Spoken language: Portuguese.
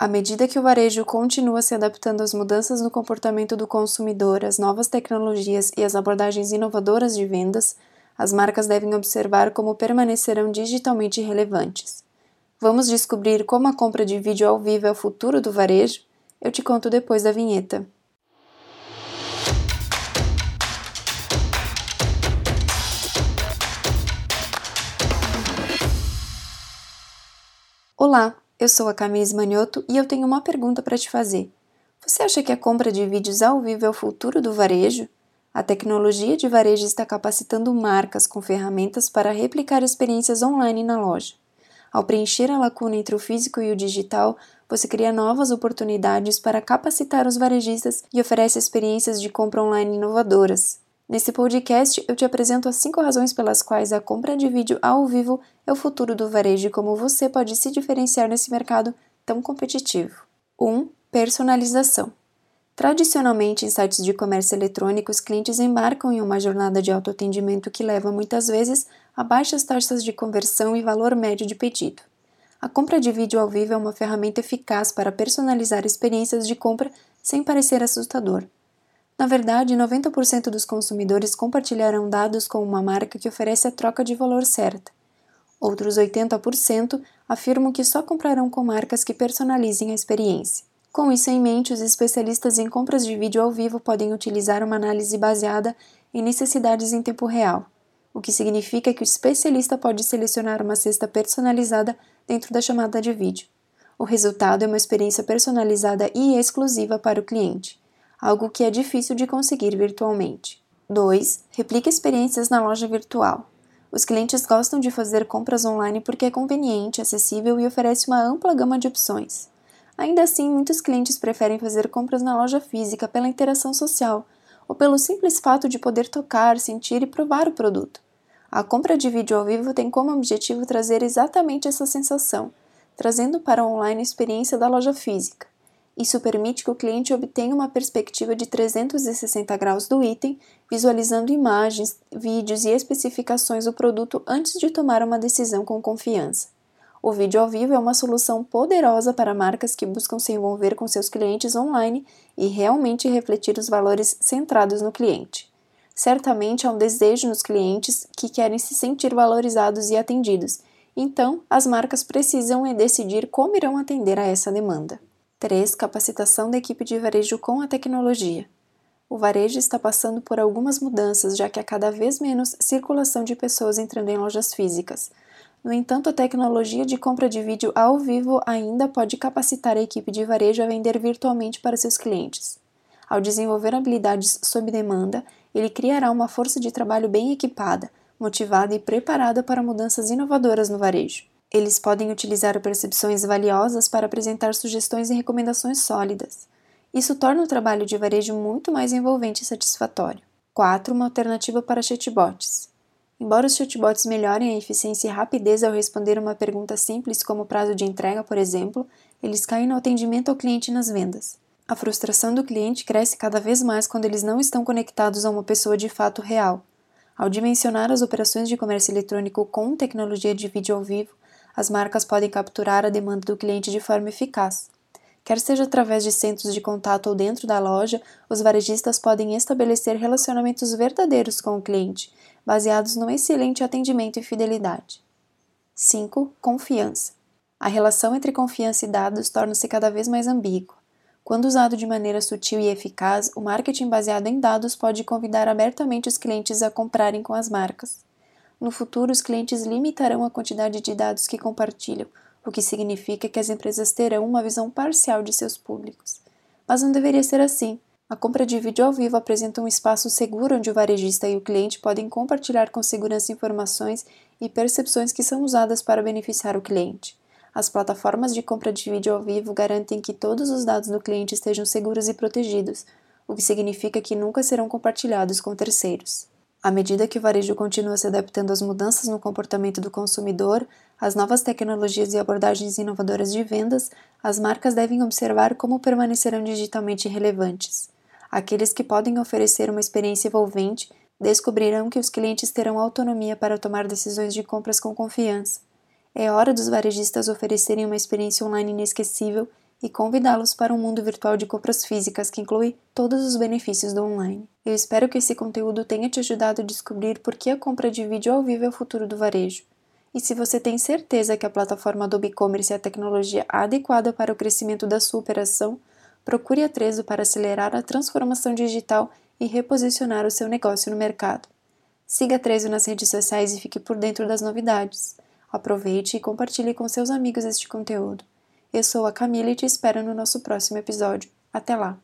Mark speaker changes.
Speaker 1: À medida que o varejo continua se adaptando às mudanças no comportamento do consumidor, às novas tecnologias e às abordagens inovadoras de vendas, as marcas devem observar como permanecerão digitalmente relevantes. Vamos descobrir como a compra de vídeo ao vivo é o futuro do varejo? Eu te conto depois da vinheta. Olá, eu sou a Camille Manioto e eu tenho uma pergunta para te fazer. Você acha que a compra de vídeos ao vivo é o futuro do varejo? A tecnologia de varejo está capacitando marcas com ferramentas para replicar experiências online na loja. Ao preencher a lacuna entre o físico e o digital, você cria novas oportunidades para capacitar os varejistas e oferece experiências de compra online inovadoras. Nesse podcast, eu te apresento as 5 razões pelas quais a compra de vídeo ao vivo é o futuro do varejo e como você pode se diferenciar nesse mercado tão competitivo. 1. Um, personalização. Tradicionalmente, em sites de comércio eletrônico, os clientes embarcam em uma jornada de autoatendimento que leva muitas vezes a baixas taxas de conversão e valor médio de pedido. A compra de vídeo ao vivo é uma ferramenta eficaz para personalizar experiências de compra sem parecer assustador. Na verdade, 90% dos consumidores compartilharão dados com uma marca que oferece a troca de valor certa. Outros 80% afirmam que só comprarão com marcas que personalizem a experiência. Com isso em mente, os especialistas em compras de vídeo ao vivo podem utilizar uma análise baseada em necessidades em tempo real, o que significa que o especialista pode selecionar uma cesta personalizada dentro da chamada de vídeo. O resultado é uma experiência personalizada e exclusiva para o cliente algo que é difícil de conseguir virtualmente. 2. Replique experiências na loja virtual. Os clientes gostam de fazer compras online porque é conveniente, acessível e oferece uma ampla gama de opções. Ainda assim, muitos clientes preferem fazer compras na loja física pela interação social ou pelo simples fato de poder tocar, sentir e provar o produto. A compra de vídeo ao vivo tem como objetivo trazer exatamente essa sensação, trazendo para o online a experiência da loja física. Isso permite que o cliente obtenha uma perspectiva de 360 graus do item, visualizando imagens, vídeos e especificações do produto antes de tomar uma decisão com confiança. O vídeo ao vivo é uma solução poderosa para marcas que buscam se envolver com seus clientes online e realmente refletir os valores centrados no cliente. Certamente há um desejo nos clientes que querem se sentir valorizados e atendidos, então as marcas precisam decidir como irão atender a essa demanda. 3. Capacitação da equipe de varejo com a tecnologia. O varejo está passando por algumas mudanças, já que há cada vez menos circulação de pessoas entrando em lojas físicas. No entanto, a tecnologia de compra de vídeo ao vivo ainda pode capacitar a equipe de varejo a vender virtualmente para seus clientes. Ao desenvolver habilidades sob demanda, ele criará uma força de trabalho bem equipada, motivada e preparada para mudanças inovadoras no varejo. Eles podem utilizar percepções valiosas para apresentar sugestões e recomendações sólidas. Isso torna o trabalho de varejo muito mais envolvente e satisfatório. 4. Uma alternativa para chatbots. Embora os chatbots melhorem a eficiência e rapidez ao responder uma pergunta simples como prazo de entrega, por exemplo, eles caem no atendimento ao cliente nas vendas. A frustração do cliente cresce cada vez mais quando eles não estão conectados a uma pessoa de fato real. Ao dimensionar as operações de comércio eletrônico com tecnologia de vídeo ao vivo, as marcas podem capturar a demanda do cliente de forma eficaz. Quer seja através de centros de contato ou dentro da loja, os varejistas podem estabelecer relacionamentos verdadeiros com o cliente, baseados no excelente atendimento e fidelidade. 5. Confiança. A relação entre confiança e dados torna-se cada vez mais ambígua. Quando usado de maneira sutil e eficaz, o marketing baseado em dados pode convidar abertamente os clientes a comprarem com as marcas. No futuro, os clientes limitarão a quantidade de dados que compartilham, o que significa que as empresas terão uma visão parcial de seus públicos. Mas não deveria ser assim. A compra de vídeo ao vivo apresenta um espaço seguro onde o varejista e o cliente podem compartilhar com segurança informações e percepções que são usadas para beneficiar o cliente. As plataformas de compra de vídeo ao vivo garantem que todos os dados do cliente estejam seguros e protegidos, o que significa que nunca serão compartilhados com terceiros. À medida que o varejo continua se adaptando às mudanças no comportamento do consumidor, às novas tecnologias e abordagens inovadoras de vendas, as marcas devem observar como permanecerão digitalmente relevantes. Aqueles que podem oferecer uma experiência envolvente descobrirão que os clientes terão autonomia para tomar decisões de compras com confiança. É hora dos varejistas oferecerem uma experiência online inesquecível e convidá-los para um mundo virtual de compras físicas que inclui todos os benefícios do online. Eu espero que esse conteúdo tenha te ajudado a descobrir por que a compra de vídeo ao vivo é o futuro do varejo. E se você tem certeza que a plataforma Adobe Commerce é a tecnologia adequada para o crescimento da sua operação, procure a Trezo para acelerar a transformação digital e reposicionar o seu negócio no mercado. Siga a Trezo nas redes sociais e fique por dentro das novidades. Aproveite e compartilhe com seus amigos este conteúdo. Eu sou a Camila e te espero no nosso próximo episódio. Até lá!